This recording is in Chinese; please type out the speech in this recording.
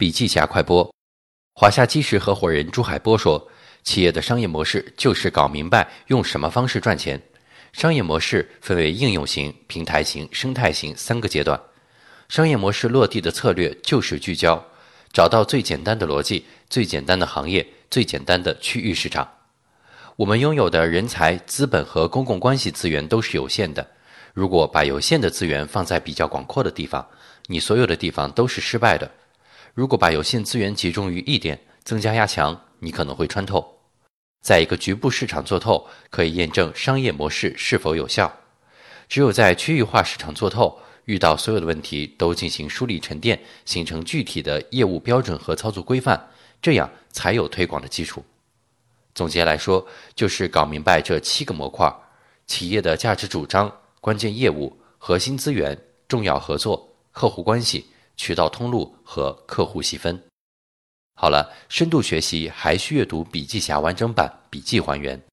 笔记侠快播，华夏基石合伙人朱海波说：“企业的商业模式就是搞明白用什么方式赚钱。商业模式分为应用型、平台型、生态型三个阶段。商业模式落地的策略就是聚焦，找到最简单的逻辑、最简单的行业、最简单的区域市场。我们拥有的人才、资本和公共关系资源都是有限的。如果把有限的资源放在比较广阔的地方，你所有的地方都是失败的。”如果把有限资源集中于一点，增加压强，你可能会穿透。在一个局部市场做透，可以验证商业模式是否有效。只有在区域化市场做透，遇到所有的问题都进行梳理沉淀，形成具体的业务标准和操作规范，这样才有推广的基础。总结来说，就是搞明白这七个模块：企业的价值主张、关键业务、核心资源、重要合作、客户关系。渠道通路和客户细分。好了，深度学习还需阅读笔记侠完整版笔记还原。